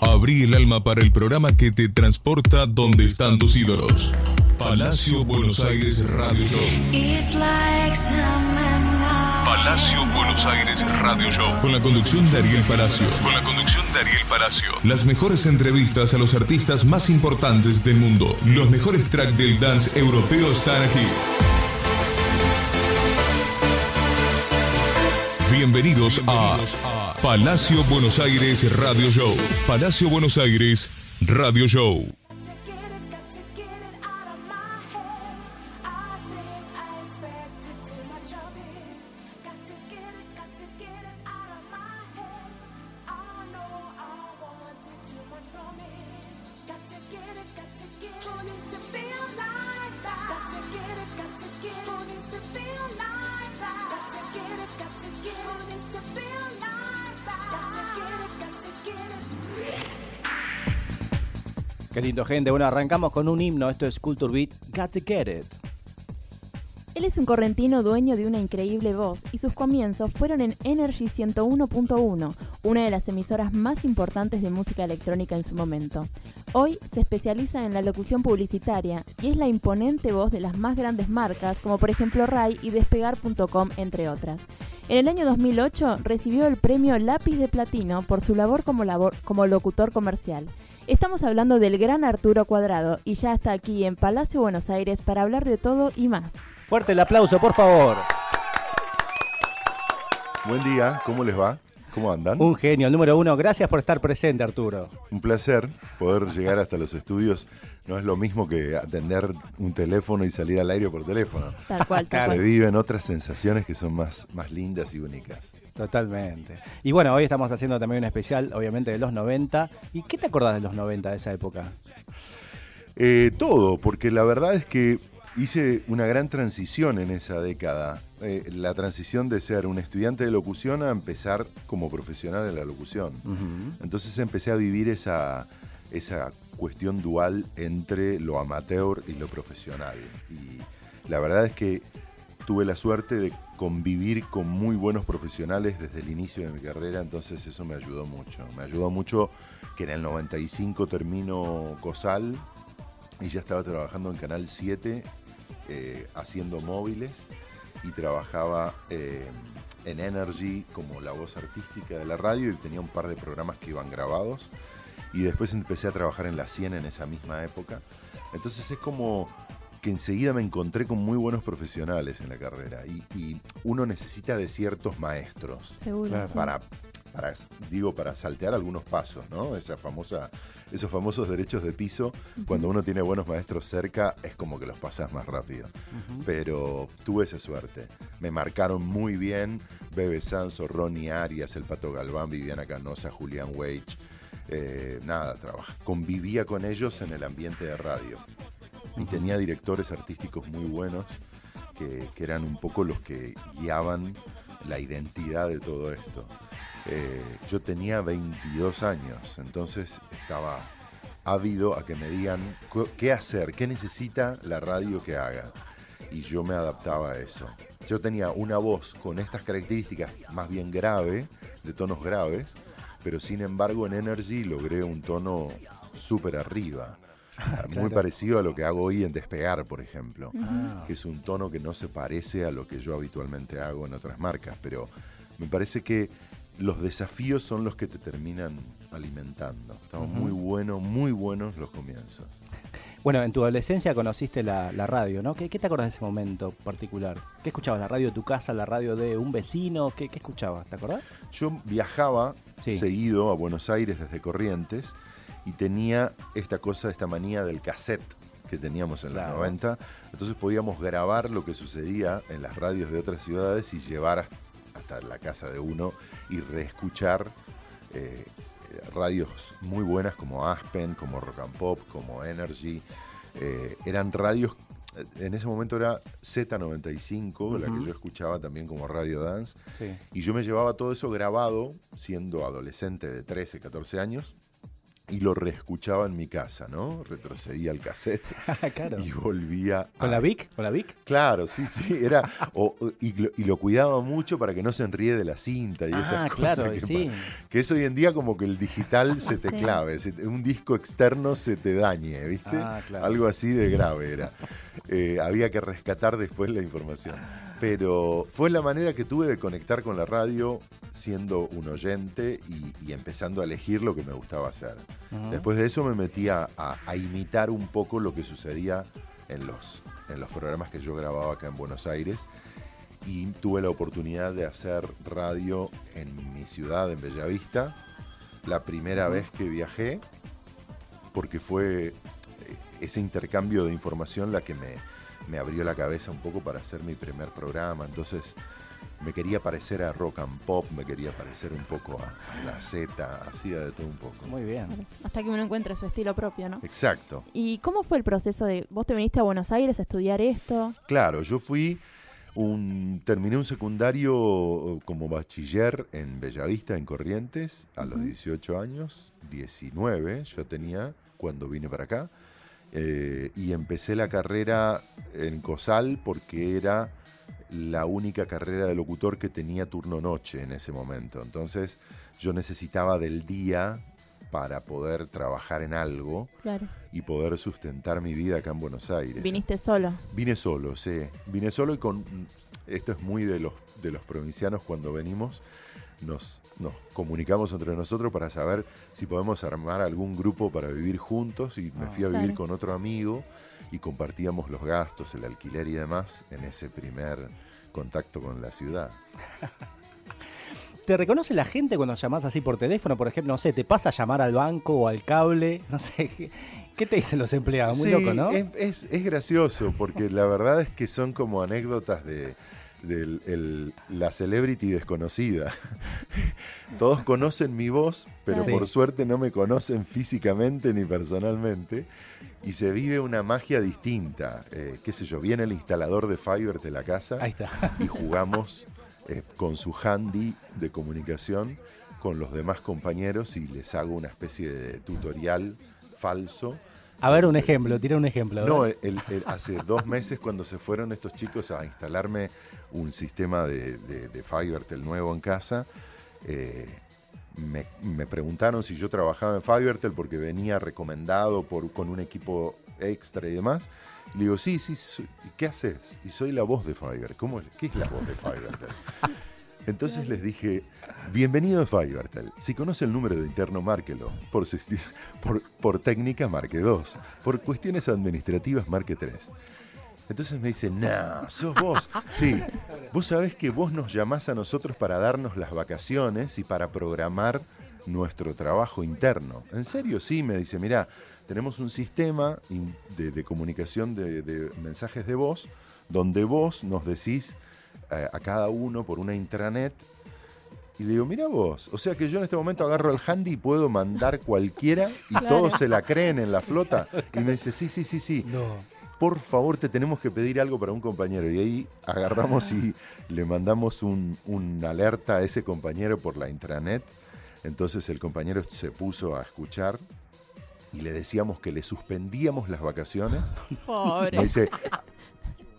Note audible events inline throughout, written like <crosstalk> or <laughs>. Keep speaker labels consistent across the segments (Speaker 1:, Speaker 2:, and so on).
Speaker 1: Abrí el alma para el programa que te transporta donde están tus ídolos. Palacio Buenos Aires Radio Show. Palacio Buenos Aires Radio Show. Con la conducción de Ariel Palacio. Con la conducción de Ariel Palacio. Las mejores entrevistas a los artistas más importantes del mundo. Los mejores tracks del dance europeo están aquí. Bienvenidos a Palacio Buenos Aires Radio Show. Palacio Buenos Aires Radio Show.
Speaker 2: Qué lindo, gente. Bueno, arrancamos con un himno. Esto es Culture Beat. Got to get it.
Speaker 3: Él es un correntino dueño de una increíble voz y sus comienzos fueron en Energy 101.1, una de las emisoras más importantes de música electrónica en su momento. Hoy se especializa en la locución publicitaria y es la imponente voz de las más grandes marcas como por ejemplo Rai y Despegar.com entre otras. En el año 2008 recibió el premio Lápiz de Platino por su labor como, labor como locutor comercial. Estamos hablando del gran Arturo Cuadrado y ya está aquí en Palacio Buenos Aires para hablar de todo y más.
Speaker 2: Fuerte el aplauso, por favor.
Speaker 4: Buen día, ¿cómo les va? ¿Cómo andan?
Speaker 2: Un genio, el número uno. Gracias por estar presente, Arturo.
Speaker 4: Un placer poder llegar hasta los estudios. No es lo mismo que atender un teléfono y salir al aire por teléfono.
Speaker 3: Tal cual, tal
Speaker 4: Se
Speaker 3: cual.
Speaker 4: viven otras sensaciones que son más, más lindas y únicas.
Speaker 2: Totalmente. Y bueno, hoy estamos haciendo también un especial, obviamente, de los 90. ¿Y qué te acordás de los 90, de esa época?
Speaker 4: Eh, todo, porque la verdad es que hice una gran transición en esa década. Eh, la transición de ser un estudiante de locución a empezar como profesional en la locución. Entonces empecé a vivir esa, esa cuestión dual entre lo amateur y lo profesional. Y la verdad es que tuve la suerte de convivir con muy buenos profesionales desde el inicio de mi carrera, entonces eso me ayudó mucho. Me ayudó mucho que en el 95 termino COSAL y ya estaba trabajando en Canal 7 eh, haciendo móviles y trabajaba eh, en Energy como la voz artística de la radio y tenía un par de programas que iban grabados y después empecé a trabajar en la 100 en esa misma época. Entonces es como que enseguida me encontré con muy buenos profesionales en la carrera y, y uno necesita de ciertos maestros
Speaker 3: Seguro.
Speaker 2: Claro.
Speaker 4: para, para, digo, para saltear algunos pasos, ¿no? Esa famosa, esos famosos derechos de piso, cuando uno tiene buenos maestros cerca, es como que los pasas más rápido. Pero tuve esa suerte. Me marcaron muy bien Bebe Sanso, Ronnie Arias, El Pato Galván, Viviana Canosa, Julián Wage. Eh, nada, trabaj- convivía con ellos en el ambiente de radio. Y tenía directores artísticos muy buenos que, que eran un poco los que guiaban la identidad de todo esto. Eh, yo tenía 22 años, entonces estaba ávido a que me digan qué hacer, qué necesita la radio que haga. Y yo me adaptaba a eso. Yo tenía una voz con estas características más bien grave, de tonos graves, pero sin embargo en Energy logré un tono súper arriba. <laughs> Muy parecido a lo que hago hoy en Despegar, por ejemplo
Speaker 2: Ah.
Speaker 4: que es un tono que no se parece a lo que yo habitualmente hago en otras marcas, pero me parece que los desafíos son los que te terminan alimentando. Estamos muy buenos, muy buenos los comienzos.
Speaker 2: Bueno, en tu adolescencia conociste la, la radio, ¿no? ¿Qué, qué te acordás de ese momento particular? ¿Qué escuchabas? ¿La radio de tu casa? ¿La radio de un vecino? ¿Qué, qué escuchabas? ¿Te acordás?
Speaker 4: Yo viajaba
Speaker 2: Sí.
Speaker 4: seguido a Buenos Aires desde Corrientes y tenía esta cosa, esta manía del cassette que teníamos en
Speaker 2: Claro.
Speaker 4: los 90. Entonces podíamos grabar lo que sucedía en las radios de otras ciudades y llevar hasta- la casa de uno y reescuchar eh, radios muy buenas como Aspen, como Rock and Pop, como Energy. Eh, eran radios, eh, en ese momento era Z95, la que yo escuchaba también como Radio Dance.
Speaker 2: Sí.
Speaker 4: Y yo me llevaba todo eso grabado, siendo adolescente de 13, 14 años, y lo reescuchaba en mi casa, ¿no? Retrocedía al cassette <laughs> y volvía.
Speaker 2: ¿Con la Vic? ¿Con la Vic?
Speaker 4: Claro, sí, sí. Era, y, lo, cuidaba mucho para que no se enríe de la cinta y ah, esas cosas. que, sí. que es hoy en día como que el digital se te <laughs> clave, un disco externo se te dañe, ¿viste? Ah, Algo así de grave era. Eh, había que rescatar después la información. Pero fue la manera que tuve de conectar con la radio siendo un oyente y, empezando a elegir lo que me gustaba hacer. Después de eso me metí a, imitar un poco lo que sucedía en los, en los programas que yo grababa acá en Buenos Aires. Y tuve la oportunidad de hacer radio en mi ciudad, en Bellavista, la primera vez que viajé, porque fue ese intercambio de información la que me, me abrió la cabeza un poco para hacer mi primer programa. Entonces me quería parecer a rock and pop, me quería parecer un poco a, la Z, hacía de todo un poco.
Speaker 2: Muy bien.
Speaker 3: Hasta que uno encuentre su estilo propio, ¿no?
Speaker 4: Exacto.
Speaker 3: ¿Y cómo fue el proceso de vos te viniste a Buenos Aires a estudiar esto?
Speaker 4: Claro, yo fui un terminé un secundario como bachiller en Bellavista, en Corrientes, a los 18 años, 19 yo tenía cuando vine para acá. Eh, y empecé la carrera en COSAL porque era la única carrera de locutor que tenía turno noche en ese momento. Entonces yo necesitaba del día para poder trabajar en algo y poder sustentar mi vida acá en Buenos Aires.
Speaker 3: ¿Viniste solo?
Speaker 4: Vine solo, sí. Vine solo y con... Esto es muy de los, de los provincianos cuando venimos nos, nos comunicamos entre nosotros para saber si podemos armar algún grupo para vivir juntos y me ah. fui a vivir con otro amigo y compartíamos los gastos, el alquiler y demás en ese primer contacto con la ciudad. <laughs>
Speaker 2: ¿Te reconoce la gente cuando llamas así por teléfono? Por ejemplo, no sé, ¿te pasa a llamar al banco o al cable? <laughs> No sé, ¿qué, te dicen los empleados? Muy loco, ¿no?
Speaker 4: Es, es gracioso porque la verdad es que son como anécdotas de, de la celebrity desconocida. <laughs> Todos conocen mi voz, pero por suerte no me conocen físicamente ni personalmente. Y se vive una magia distinta. Eh, qué sé yo, viene el instalador de Fiverr de la casa y jugamos eh, con su handy de comunicación con los demás compañeros y les hago una especie de tutorial falso
Speaker 2: a ver, un ejemplo, tira un ejemplo.
Speaker 4: No, hace dos meses cuando se fueron estos chicos a instalarme un sistema de, de, nuevo en casa, eh, me, preguntaron si yo trabajaba en Fivertel porque venía recomendado por, con un equipo extra y demás. Le digo, sí, sí, ¿qué haces? Y soy la voz de Fiverr. ¿Cómo, ¿Qué es la voz de Fivertel? Entonces les dije, bienvenido a Fivertel. Si conoce el número de interno, márquelo. Por, por, por técnica, marque 2. Por cuestiones administrativas, marque 3. Entonces me dice, no, sos vos. Sí, vos sabés que vos nos llamás a nosotros para darnos las vacaciones y para programar nuestro trabajo interno. ¿En serio? Sí, me dice, mira, tenemos un sistema de, comunicación de mensajes de voz donde vos nos decís eh, a, cada uno por una intranet. Y le digo, mira vos, o sea que yo en este momento agarro el handy y puedo mandar cualquiera y todos se la creen en la flota. Y me dice, sí, sí, sí, sí. Por favor, te tenemos que pedir algo para un compañero. Y ahí agarramos y <laughs> le mandamos un, alerta a ese compañero por la intranet. Entonces el compañero se puso a escuchar y le decíamos que le suspendíamos las vacaciones.
Speaker 3: Pobre.
Speaker 4: Me dice,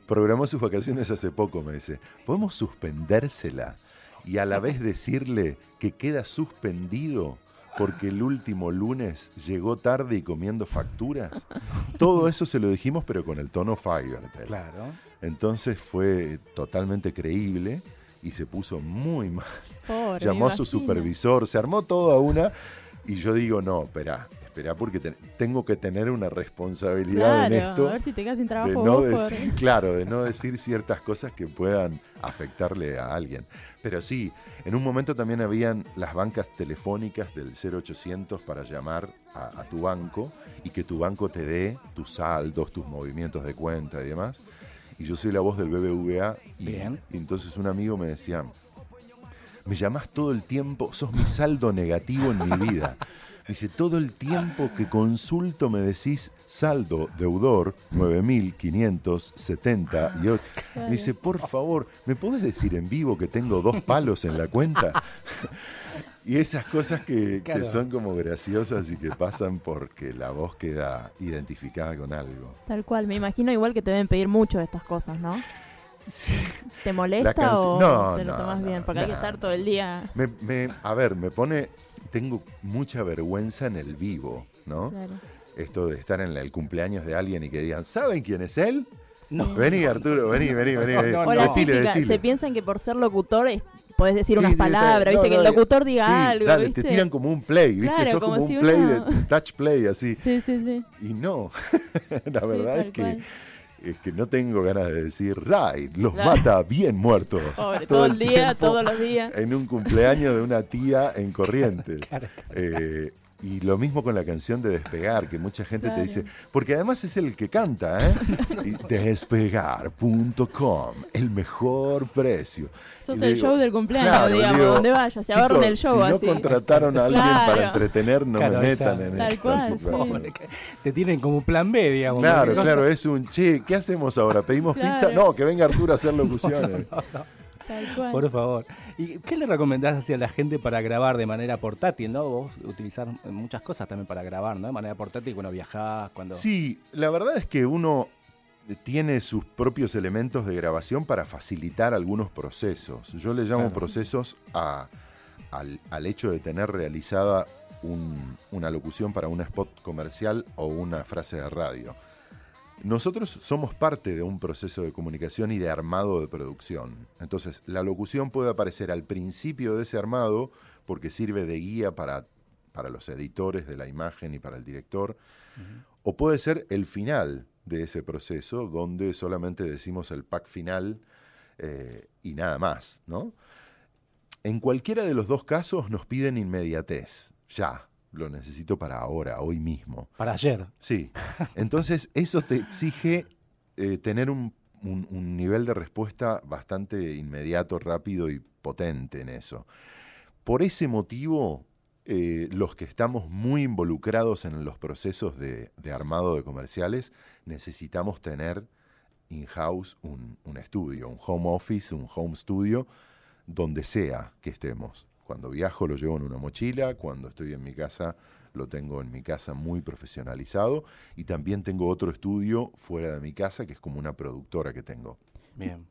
Speaker 4: programó sus vacaciones hace poco, me dice, ¿podemos suspendérsela y a la vez decirle que queda suspendido porque el último lunes llegó tarde y comiendo facturas? Todo eso se lo dijimos, pero con el tono Fivertel.
Speaker 2: Claro.
Speaker 4: Entonces fue totalmente creíble y se puso muy mal. Llamó a su supervisor, se armó toda una y yo digo, no, espera, porque tengo que tener una responsabilidad en esto.
Speaker 3: A ver si te quedas sin trabajo.
Speaker 4: no decir, Claro, de no decir ciertas cosas que puedan afectarle a alguien. Pero sí, en un momento también habían las bancas telefónicas del 0800 para llamar a, tu banco y que tu banco te dé tus saldos, tus movimientos de cuenta y demás. Y yo soy la voz del BBVA y, y entonces un amigo me decía, me llamás todo el tiempo, sos mi saldo negativo en mi vida. <laughs> Dice, todo el tiempo que consulto me decís saldo deudor 9.578. Dice, por favor, ¿me podés decir en vivo que tengo dos palos en la cuenta? Y esas cosas que, son como graciosas y que pasan porque la voz queda identificada con algo.
Speaker 3: Tal cual, me imagino igual que te deben pedir mucho de estas cosas, ¿no? ¿Te molesta o no, te lo tomas bien? Porque hay que estar todo el día.
Speaker 4: Me, a ver, me pone. Tengo mucha vergüenza en el vivo, ¿no? Esto de estar en el cumpleaños de alguien y que digan, ¿saben quién es él? No. Vení, Arturo, vení, vení, vení.
Speaker 3: vení. Se piensan que por ser locutor podés decir unas palabras, ¿viste? que el locutor diga algo. Dale,
Speaker 4: te tiran como un play, ¿viste? Claro, como, un play de touch play, así.
Speaker 3: Sí, sí, sí.
Speaker 4: Y no. <laughs> La verdad es que es que no tengo ganas de decir, Raid, los mata bien muertos.
Speaker 3: todo, el día, todos los días.
Speaker 4: En un cumpleaños de una tía en Corrientes. <laughs> Eh, y lo mismo con la canción de Despegar, que mucha gente te dice, porque además es el que canta, ¿eh? <laughs> Despegar.com, el mejor precio.
Speaker 3: Sos el show del cumpleaños, digamos, donde vaya, se ahorran el show.
Speaker 4: Si no contrataron a alguien para entretener, no me metan en Tal esta situación.
Speaker 2: Te tienen como plan B, digamos.
Speaker 4: Claro, claro, es un, che, ¿qué hacemos ahora? ¿Pedimos pizza? No, que venga Arturo a hacer locuciones. <laughs>
Speaker 2: Por favor. ¿Y qué le recomendás hacia la gente para grabar de manera portátil, no? Vos utilizar muchas cosas también para grabar, ¿no? De manera portátil cuando viajás, cuando...
Speaker 4: Sí, la verdad es que uno tiene sus propios elementos de grabación para facilitar algunos procesos. Yo le llamo procesos al, hecho de tener realizada una locución para un spot comercial o una frase de radio. Nosotros somos parte de un proceso de comunicación y de armado de producción. Entonces, la locución puede aparecer al principio de ese armado porque sirve de guía para, para los editores de la imagen y para el director, o puede ser el final de ese proceso donde solamente decimos el pack final eh, y nada más, ¿no? En cualquiera de los dos casos nos piden inmediatez, ya lo necesito para ahora, hoy mismo.
Speaker 2: Para ayer.
Speaker 4: Sí. Entonces, eso te exige eh, tener un, nivel de respuesta bastante inmediato, rápido y potente en eso. Por ese motivo, eh, los que estamos muy involucrados en los procesos de, armado de comerciales, necesitamos tener in-house un, un estudio, un home office, un home studio, donde sea que estemos. Cuando viajo lo llevo en una mochila, cuando estoy en mi casa lo tengo en mi casa muy profesionalizado y también tengo otro estudio fuera de mi casa que es como una productora que tengo.
Speaker 2: Bien.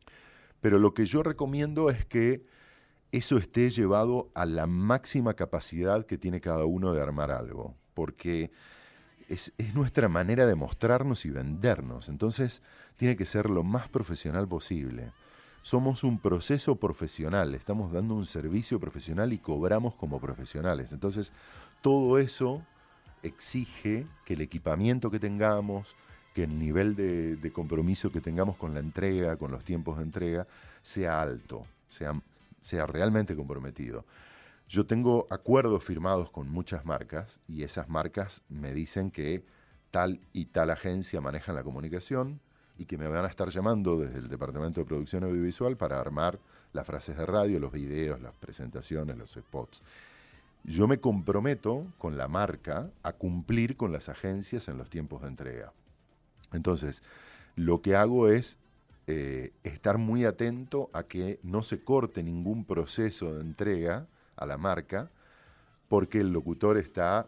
Speaker 4: Pero lo que yo recomiendo es que eso esté llevado a la máxima capacidad que tiene cada uno de armar algo, porque es, es, nuestra manera de mostrarnos y vendernos, entonces tiene que ser lo más profesional posible somos un proceso profesional, estamos dando un servicio profesional y cobramos como profesionales. Entonces, todo eso exige que el equipamiento que tengamos, que el nivel de, compromiso que tengamos con la entrega, con los tiempos de entrega, sea alto, sea, sea realmente comprometido. Yo tengo acuerdos firmados con muchas marcas y esas marcas me dicen que tal y tal agencia manejan la comunicación, y que me van a estar llamando desde el Departamento de Producción Audiovisual para armar las frases de radio, los videos, las presentaciones, los spots. Yo me comprometo con la marca a cumplir con las agencias en los tiempos de entrega. Entonces, lo que hago es eh, estar muy atento a que no se corte ningún proceso de entrega a la marca porque el locutor está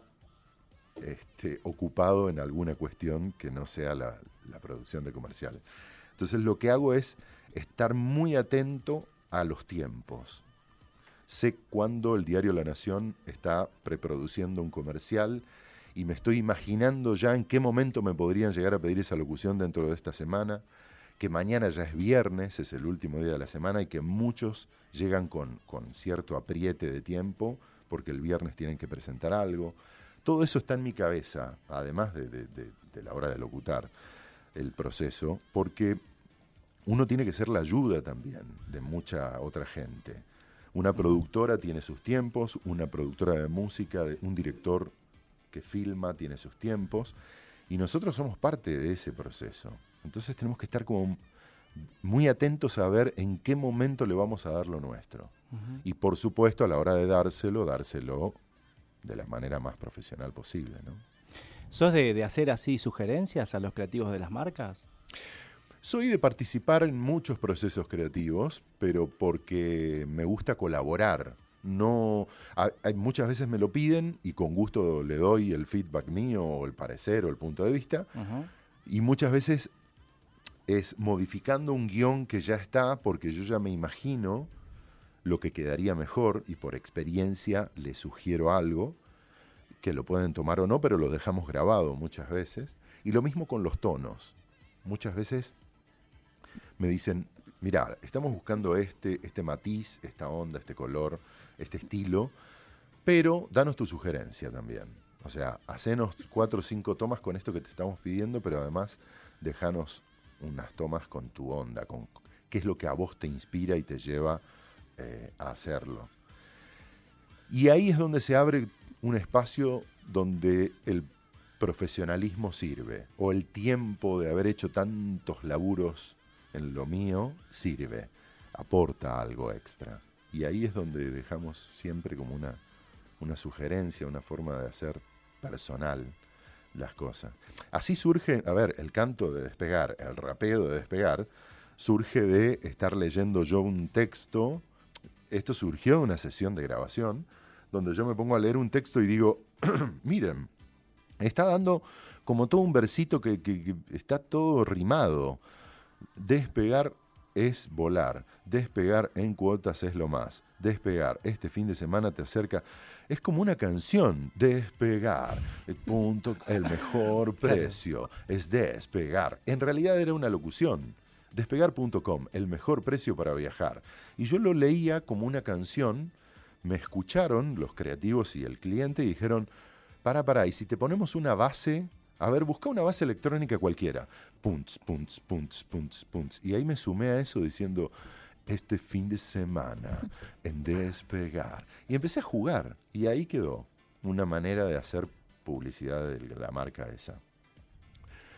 Speaker 4: este, ocupado en alguna cuestión que no sea la, la producción de comerciales. Entonces lo que hago es estar muy atento a los tiempos. Sé cuándo el diario La Nación está preproduciendo un comercial y me estoy imaginando ya en qué momento me podrían llegar a pedir esa locución dentro de esta semana, que mañana ya es viernes, es el último día de la semana y que muchos llegan con, con cierto apriete de tiempo porque el viernes tienen que presentar algo. Todo eso está en mi cabeza, además de, de la hora de locutar el proceso, porque uno tiene que ser la ayuda también de mucha otra gente. Una productora tiene sus tiempos, una productora de música, un director que filma tiene sus tiempos, y nosotros somos parte de ese proceso. Entonces tenemos que estar como muy atentos a ver en qué momento le vamos a dar lo nuestro. Y por supuesto, a la hora de dárselo, dárselo de la manera más profesional posible. ¿no?
Speaker 2: ¿Sos de, hacer así sugerencias a los creativos de las marcas?
Speaker 4: Soy de participar en muchos procesos creativos, pero porque me gusta colaborar No, muchas veces me lo piden y con gusto le doy el feedback mío o el parecer o el punto de vista. Y muchas veces es modificando un guion que ya está porque yo ya me imagino lo que quedaría mejor y por experiencia le sugiero algo que lo pueden tomar o no, pero lo dejamos grabado muchas veces. Y lo mismo con los tonos. Muchas veces me dicen, mira, estamos buscando este, este matiz, esta onda, este color, este estilo, pero danos tu sugerencia también. O sea, hacenos cuatro o cinco tomas con esto que te estamos pidiendo, pero además dejanos unas tomas con tu onda, con qué es lo que a vos te inspira y te lleva eh, a hacerlo. Y ahí es donde se abre un espacio donde el profesionalismo sirve, o el tiempo de haber hecho tantos laburos en lo mío sirve, aporta algo extra. Y ahí es donde dejamos siempre como una, una sugerencia, una forma de hacer personal las cosas. Así surge, a ver, el canto de despegar, el rapeo de despegar, surge de estar leyendo yo un texto. Esto surgió de una sesión de grabación donde yo me pongo a leer un texto y digo, <clears throat> miren, está dando como todo un versito que, que está todo rimado. Despegar es volar. Despegar en cuotas es lo más. Despegar este fin de semana te acerca. Es como una canción. Despegar. El punto, el mejor <laughs> precio es despegar. En realidad era una locución. Despegar.com, el mejor precio para viajar. Y yo lo leía como una canción. Me escucharon los creativos y el cliente y dijeron, para, para, y si te ponemos una base a ver, busca una base electrónica cualquiera. Punts, punts, punts, punts, punts. Y ahí me sumé a eso diciendo, este fin de semana, en despegar. Y empecé a jugar. Y ahí quedó una manera de hacer publicidad de la marca esa.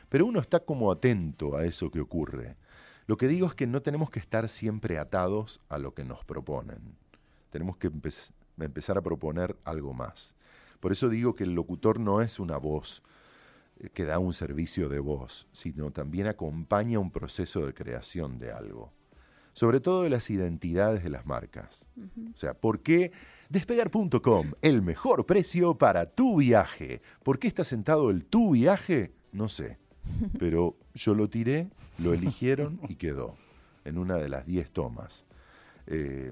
Speaker 4: Pero uno está como atento a eso que ocurre. Lo que digo es que no tenemos que estar siempre atados a lo que nos proponen. Tenemos que empezar a proponer algo más. Por eso digo que el locutor no es una voz eh, que da un servicio de voz, sino también acompaña un proceso de creación de algo. Sobre todo de las identidades de las marcas. O sea, ¿por qué despegar.com, el mejor precio para tu viaje? ¿Por qué está sentado el tu viaje? No sé. <laughs> Pero yo lo tiré, lo eligieron y quedó en una de las 10 tomas. Eh,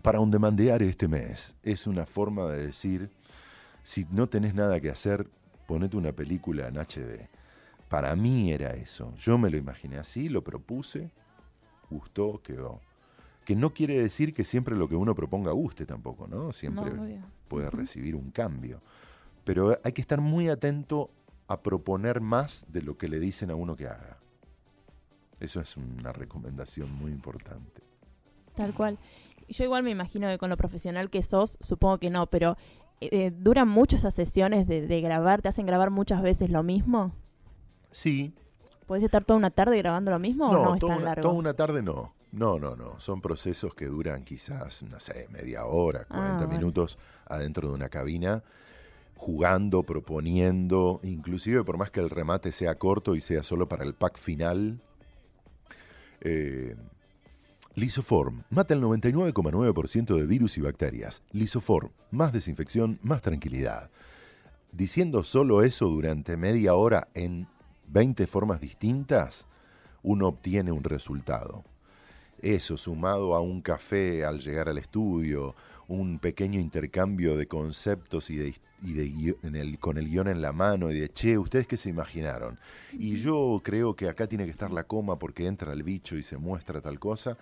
Speaker 4: para un demandear este mes es una forma de decir, si no tenés nada que hacer, ponete una película en HD. Para mí era eso. Yo me lo imaginé así, lo propuse, gustó, quedó. Que no quiere decir que siempre lo que uno proponga guste tampoco, ¿no? Siempre puede recibir un cambio. Pero hay que estar muy atento a proponer más de lo que le dicen a uno que haga. Eso es una recomendación muy importante.
Speaker 3: Tal cual. Yo igual me imagino que con lo profesional que sos, supongo que no, pero eh, ¿duran mucho esas sesiones de, grabar? ¿Te hacen grabar muchas veces lo mismo?
Speaker 4: Sí.
Speaker 3: ¿Puedes estar toda una tarde grabando lo mismo o no es tan largo?
Speaker 4: Toda una tarde no. No, no, no. Son procesos que duran quizás, no sé, media hora, 40 ah, minutos adentro de una cabina, jugando, proponiendo, inclusive por más que el remate sea corto y sea solo para el pack final. Eh, Lisoform mata el 99,9% de virus y bacterias. Lisoform, más desinfección, más tranquilidad. Diciendo solo eso durante media hora en 20 formas distintas, uno obtiene un resultado. Eso sumado a un café al llegar al estudio, un pequeño intercambio de conceptos y, de, en el, con el guion en la mano y de, che, ¿ustedes qué se imaginaron? Y yo creo que acá tiene que estar la coma porque entra el bicho y se muestra tal cosa.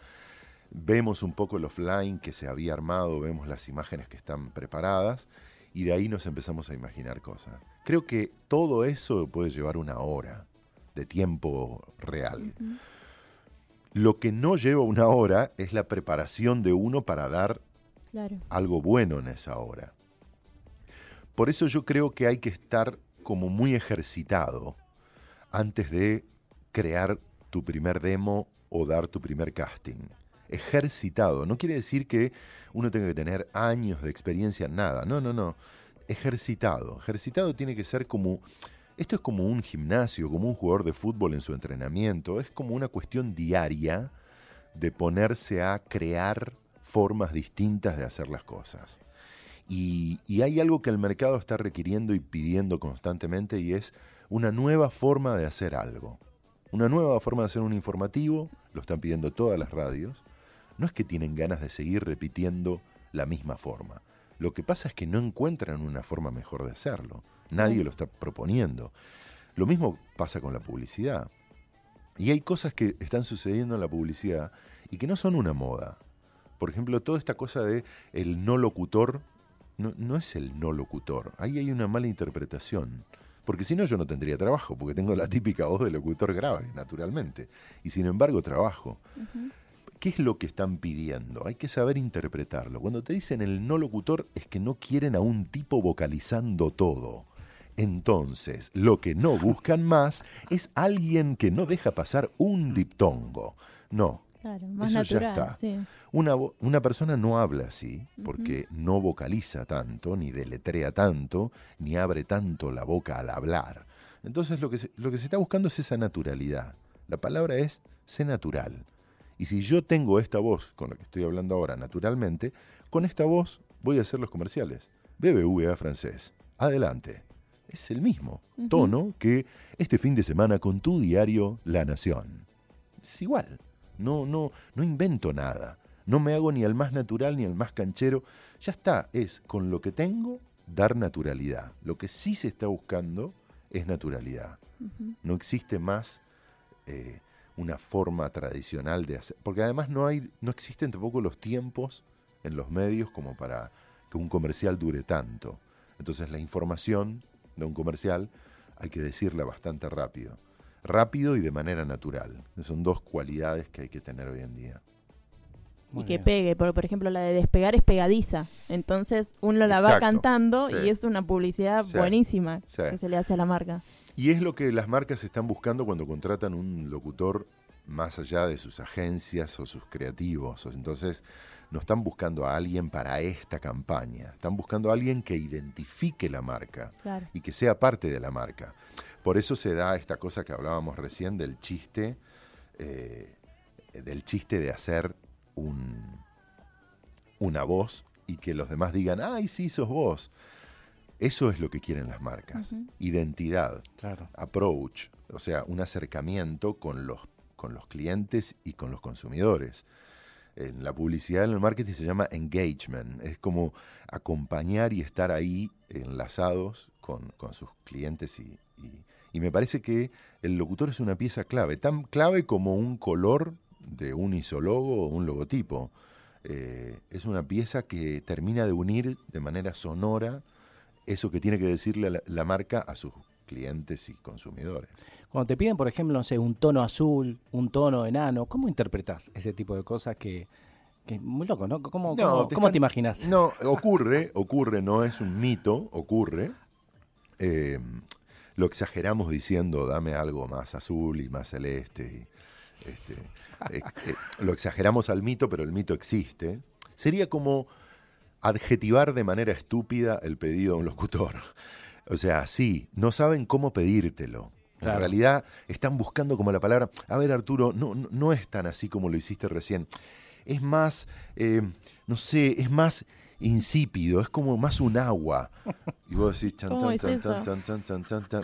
Speaker 4: Vemos un poco el offline que se había armado, vemos las imágenes que están preparadas y de ahí nos empezamos a imaginar cosas. Creo que todo eso puede llevar una hora de tiempo real. Lo que no lleva una hora es la preparación de uno para dar algo bueno en esa hora. Por eso yo creo que hay que estar como muy ejercitado antes de crear tu primer demo o dar tu primer casting. Ejercitado. No quiere decir que uno tenga que tener años de experiencia en nada. No, no, no. Ejercitado. Ejercitado tiene que ser como... Esto es como un gimnasio, como un jugador de fútbol en su entrenamiento. Es como una cuestión diaria de ponerse a crear formas distintas de hacer las cosas. Y, hay algo que el mercado está requiriendo y pidiendo constantemente y es una nueva forma de hacer algo. Una nueva forma de hacer un informativo, lo están pidiendo todas las radios. No es que tienen ganas de seguir repitiendo la misma forma. Lo que pasa es que no encuentran una forma mejor de hacerlo. Nadie lo está proponiendo. Lo mismo pasa con la publicidad. Y hay cosas que están sucediendo en la publicidad y que no son una moda. Por ejemplo, toda esta cosa de el no locutor no, no es el no locutor. Ahí hay una mala interpretación. Porque si no, yo no tendría trabajo, porque tengo la típica voz de locutor grave, naturalmente. Y sin embargo, trabajo. ¿Qué es lo que están pidiendo? Hay que saber interpretarlo. Cuando te dicen el no locutor, es que no quieren a un tipo vocalizando todo. Entonces, lo que no buscan más es alguien que no deja pasar un diptongo. No.
Speaker 3: Claro, más eso ya está.
Speaker 4: Una, una, persona no habla así porque no vocaliza tanto, ni deletrea tanto, ni abre tanto la boca al hablar. Entonces lo que, se, lo que se está buscando es esa naturalidad. La palabra es ser natural. Y si yo tengo esta voz con la que estoy hablando ahora naturalmente, con esta voz voy a hacer los comerciales. BBVA francés. Adelante. Es el mismo tono que este fin de semana con tu diario La Nación. Es igual. No, no, no invento nada. No me hago ni el más natural ni el más canchero. Ya está, es con lo que tengo dar naturalidad. Lo que sí se está buscando es naturalidad. No existe más eh, una forma tradicional de hacer. Porque además no hay, no existen tampoco los tiempos en los medios como para que un comercial dure tanto. Entonces la información de un comercial hay que decirla bastante rápido rápido y de manera natural. Son dos cualidades que hay que tener hoy en día.
Speaker 3: y que pegue, por, por ejemplo la de despegar es pegadiza, entonces uno la va cantando y es una publicidad buenísima que se le hace a la marca.
Speaker 4: Y es lo que las marcas están buscando cuando contratan un locutor más allá de sus agencias o sus creativos. Entonces, no están buscando a alguien para esta campaña, están buscando a alguien que identifique la marca y que sea parte de la marca. Por eso se da esta cosa que hablábamos recién del chiste, eh, del chiste de hacer un, una voz y que los demás digan, ay, sí, sos vos. Eso es lo que quieren las marcas. Identidad, approach, o sea, un acercamiento con los, con los clientes y con los consumidores. En la publicidad, en el marketing se llama engagement. Es como acompañar y estar ahí enlazados con, con sus clientes y, y me parece que el locutor es una pieza clave, tan clave como un color de un isólogo o un logotipo. Eh, es una pieza que termina de unir de manera sonora eso que tiene que decirle la, marca a sus clientes y consumidores.
Speaker 2: Cuando te piden, por ejemplo, no sé, un tono azul, un tono enano, ¿cómo interpretas ese tipo de cosas que, que muy loco, ¿no? ¿Cómo, te, imaginas?
Speaker 4: No, ocurre, ocurre, no es un mito, ocurre. Eh, lo exageramos diciendo dame algo más azul y más celeste. este, eh, eh, lo exageramos al mito, pero el mito existe. Sería como adjetivar de manera estúpida el pedido a un locutor. O sea, sí, no saben cómo pedírtelo. En realidad están buscando como la palabra, a ver Arturo, no, no, es tan así como lo hiciste recién. Es más, eh, no sé, es más insípido, es como más un agua. Y vos decís, chan,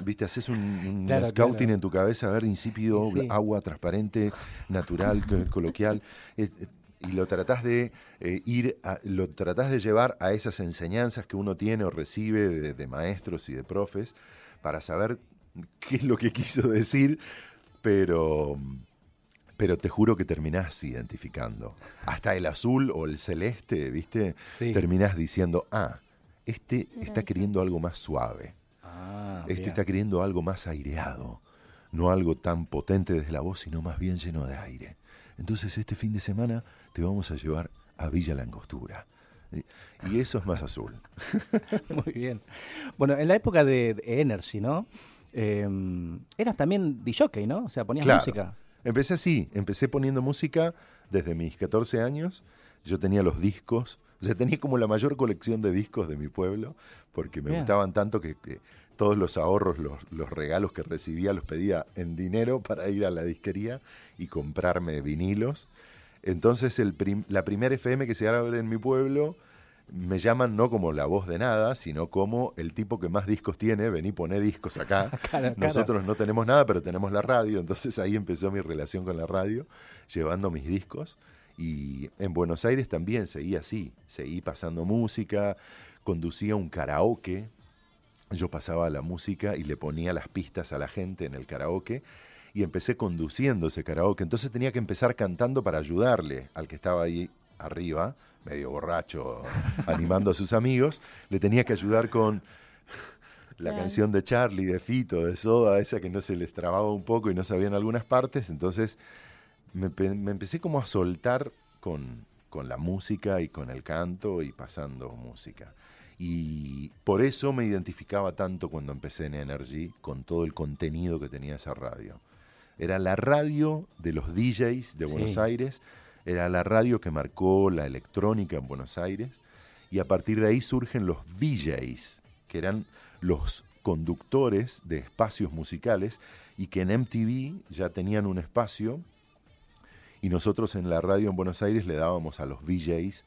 Speaker 4: viste, haces un, scouting en tu cabeza, a ver, insípido, agua, transparente, natural, coloquial. y lo tratás de eh, ir, lo tratás de llevar a esas enseñanzas que uno tiene o recibe de maestros y de profes para saber qué es lo que quiso decir, pero pero te juro que terminás identificando. Hasta el azul o el celeste, ¿viste? Terminás diciendo, ah, este está queriendo algo más suave. Ah, este está queriendo algo más aireado. No algo tan potente desde la voz, sino más bien lleno de aire. Entonces este fin de semana te vamos a llevar a Villa Langostura. Y eso es más azul. <laughs>
Speaker 2: Muy bien. Bueno, en la época de Energy, ¿no? Eh, eras también DJ, ¿no? O sea, ponías música.
Speaker 4: Empecé así, empecé poniendo música desde mis 14 años. Yo tenía los discos, o sea, tenía como la mayor colección de discos de mi pueblo, porque me gustaban tanto que, todos los ahorros, los, regalos que recibía los pedía en dinero <laughs> para ir a la disquería y comprarme vinilos. Entonces el la primera FM que se abre en mi pueblo me llaman no como la voz de nada, sino como el tipo que más discos tiene, vení, poné discos acá. <laughs> Nosotros no tenemos nada, pero tenemos la radio, entonces ahí empezó mi relación con la radio, llevando mis discos. Y en Buenos Aires también seguí así, seguí pasando música, conducía un karaoke, yo pasaba la música y le ponía las pistas a la gente en el karaoke y empecé conduciendo ese karaoke, entonces tenía que empezar cantando para ayudarle al que estaba ahí arriba medio borracho, <laughs> animando a sus amigos, le tenía que ayudar con la canción de Charlie, de Fito, de Soda, esa que no se les trababa un poco y no sabían algunas partes, entonces me, empecé como a soltar con, con la música y con el canto y pasando música. Y por eso me identificaba tanto cuando empecé en Energy con todo el contenido que tenía esa radio. Era la radio de los DJs de Buenos Aires, era la radio que marcó la electrónica en Buenos Aires y a partir de ahí surgen los VJs, que eran los conductores de espacios musicales y que en MTV ya tenían un espacio y nosotros en la radio en Buenos Aires le dábamos a los VJs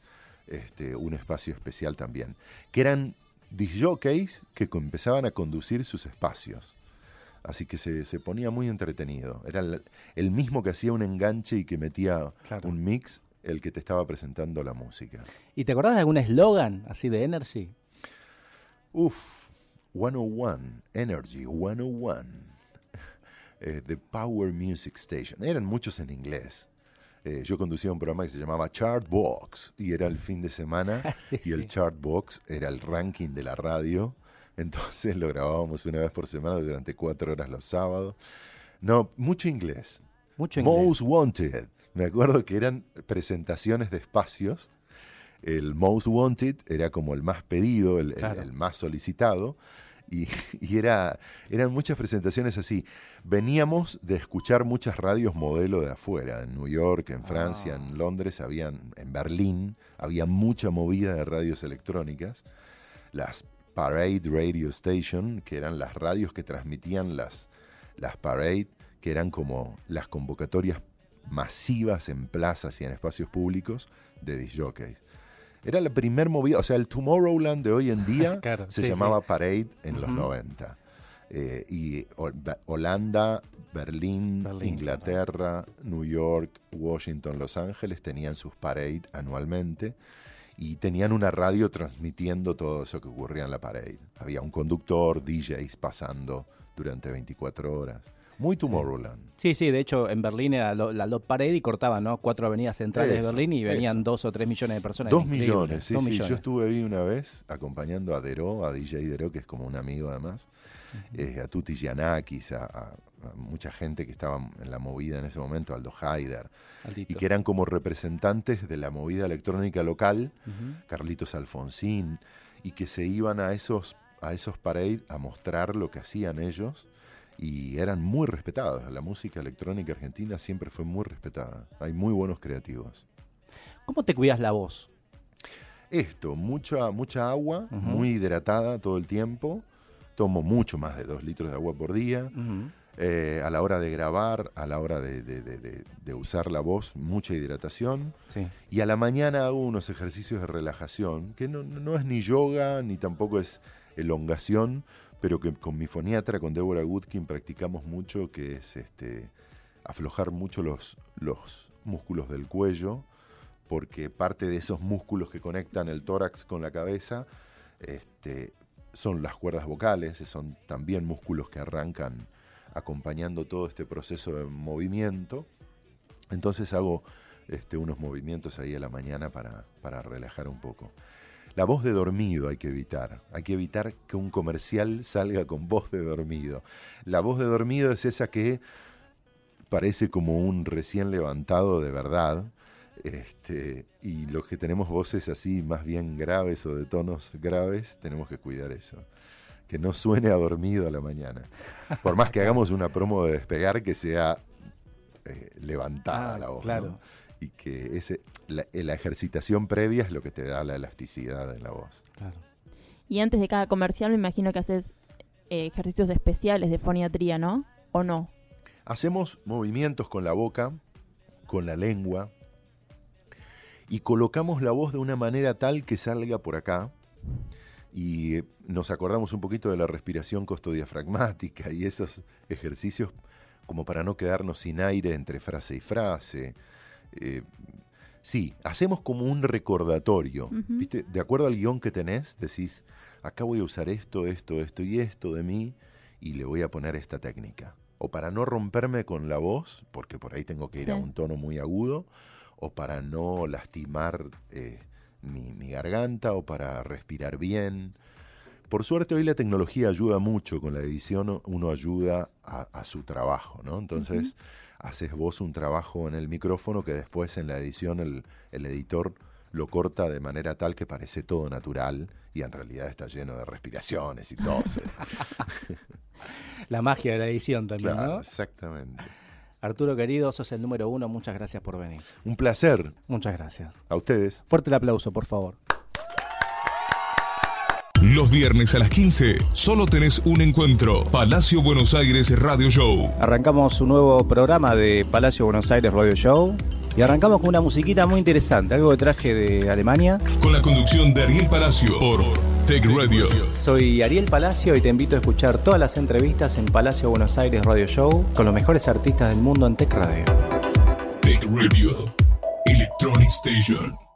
Speaker 4: este, un espacio especial también, que eran disjockeys que empezaban a conducir sus espacios. Así que se, ponía muy entretenido. Era el, mismo que hacía un enganche y que metía un mix, el que te estaba presentando la música.
Speaker 2: ¿Y te acordás de algún eslogan así de Energy?
Speaker 4: Uf, 101, Energy 101. Eh, the Power Music Station. Eran muchos en inglés. Eh, yo conducía un programa que se llamaba Chartbox y era el fin de semana <laughs> y el Chartbox era el ranking de la radio entonces <laughs> lo grabábamos una vez por semana durante cuatro horas los sábados. No, mucho inglés.
Speaker 2: Mucho inglés.
Speaker 4: Most Wanted. Me acuerdo que eran presentaciones de espacios. El Most Wanted era como el más pedido, el, más solicitado. <laughs> Y, era, eran muchas presentaciones así. Veníamos de escuchar muchas radios modelo de afuera, en New York, en Francia, en ah. Londres, habían, en Berlín, había mucha movida de radios electrónicas. Las Parade Radio Station, que eran las radios que transmitían las, las Parade, que eran como las convocatorias masivas en plazas y en espacios públicos de disjockeys. Era la primer movida, o sea, el Tomorrowland de hoy en día <laughs> se llamaba Parade en los 90. Eh, y Holanda, Berlín, Inglaterra, New York, Washington, Los Ángeles tenían sus Parade anualmente y tenían una radio transmitiendo todo eso que ocurría en la pared. Había un conductor, DJs pasando durante 24 horas. Muy Tomorrowland.
Speaker 2: Sí, sí, de hecho en Berlín era la Lot Parade y cortaban, ¿no? Cuatro avenidas centrales de Berlín y venían dos o tres millones de personas.
Speaker 4: Dos millones, sí, sí. Yo estuve ahí una vez acompañando a Dero, a DJ Dero, que es como un amigo además, eh, a Tuti Giannakis, a, mucha gente que estaba en la movida en ese momento, Aldo Haider, y que eran como representantes de la movida electrónica local, Carlitos Alfonsín, y que se iban a esos, a esos parades a mostrar lo que hacían ellos y eran muy respetados. La música electrónica argentina siempre fue muy respetada. Hay muy buenos creativos.
Speaker 2: ¿Cómo te cuidas la voz?
Speaker 4: Esto, mucha, mucha agua, muy hidratada todo el tiempo. Tomo mucho más de dos litros de agua por día. Eh, a la hora de grabar, a la hora de, usar la voz, mucha hidratación. Y a la mañana hago unos ejercicios de relajación, que no, es ni yoga, ni tampoco es elongación, pero que con mi foniatra, con Deborah Goodkin, practicamos mucho, que es este, aflojar mucho los, los músculos del cuello, porque parte de esos músculos que conectan el tórax con la cabeza este, son las cuerdas vocales, son también músculos que arrancan acompañando todo este proceso de movimiento. Entonces hago este, unos movimientos ahí a la mañana para, para relajar un poco. La voz de dormido hay que evitar. Hay que evitar que un comercial salga con voz de dormido. La voz de dormido es esa que parece como un recién levantado de verdad. Este, y los que tenemos voces así más bien graves o de tonos graves, tenemos que cuidar eso que no suene a dormido a la mañana. Por más que hagamos una promo de despegar que sea eh, levantada ah, la voz. Claro. Y que ese, la, ejercitación previa es lo que te da la elasticidad en la voz. Claro.
Speaker 3: Y antes de cada comercial me imagino que haces eh, ejercicios especiales de foniatría, ¿no? ¿O no?
Speaker 4: Hacemos movimientos con la boca, con la lengua, y colocamos la voz de una manera tal que salga por acá. Y eh, nos acordamos un poquito de la respiración costodiafragmática y esos ejercicios como para no quedarnos sin aire entre frase y frase. Eh, sí, hacemos como un recordatorio. ¿viste? De acuerdo al guion que tenés, decís, acá voy a usar esto, esto, esto y esto de mí y le voy a poner esta técnica. O para no romperme con la voz, porque por ahí tengo que ir a un tono muy agudo, o para no lastimar eh, mi, garganta, o para respirar bien. Por suerte hoy la tecnología ayuda mucho con la edición, uno ayuda a, su trabajo, ¿no? Entonces haces vos un trabajo en el micrófono que después en la edición el, el editor lo corta de manera tal que parece todo natural y en realidad está lleno de respiraciones y toses. <laughs>
Speaker 2: la magia de la edición también, ¿no?
Speaker 4: Exactamente.
Speaker 2: Arturo querido, sos el número uno, muchas gracias por venir.
Speaker 4: Un placer.
Speaker 2: Muchas gracias.
Speaker 4: A ustedes.
Speaker 2: Fuerte el aplauso, por favor.
Speaker 1: Los viernes a las 15 solo tenés un encuentro. Palacio Buenos Aires Radio Show.
Speaker 2: Arrancamos un nuevo programa de Palacio Buenos Aires Radio Show. Y arrancamos con una musiquita muy interesante, algo que traje de Alemania.
Speaker 1: Con la conducción de Ariel Palacio por Tech Radio.
Speaker 2: Soy Ariel Palacio y te invito a escuchar todas las entrevistas en Palacio Buenos Aires Radio Show con los mejores artistas del mundo en Tech Radio.
Speaker 1: Tech Radio, Electronic Station.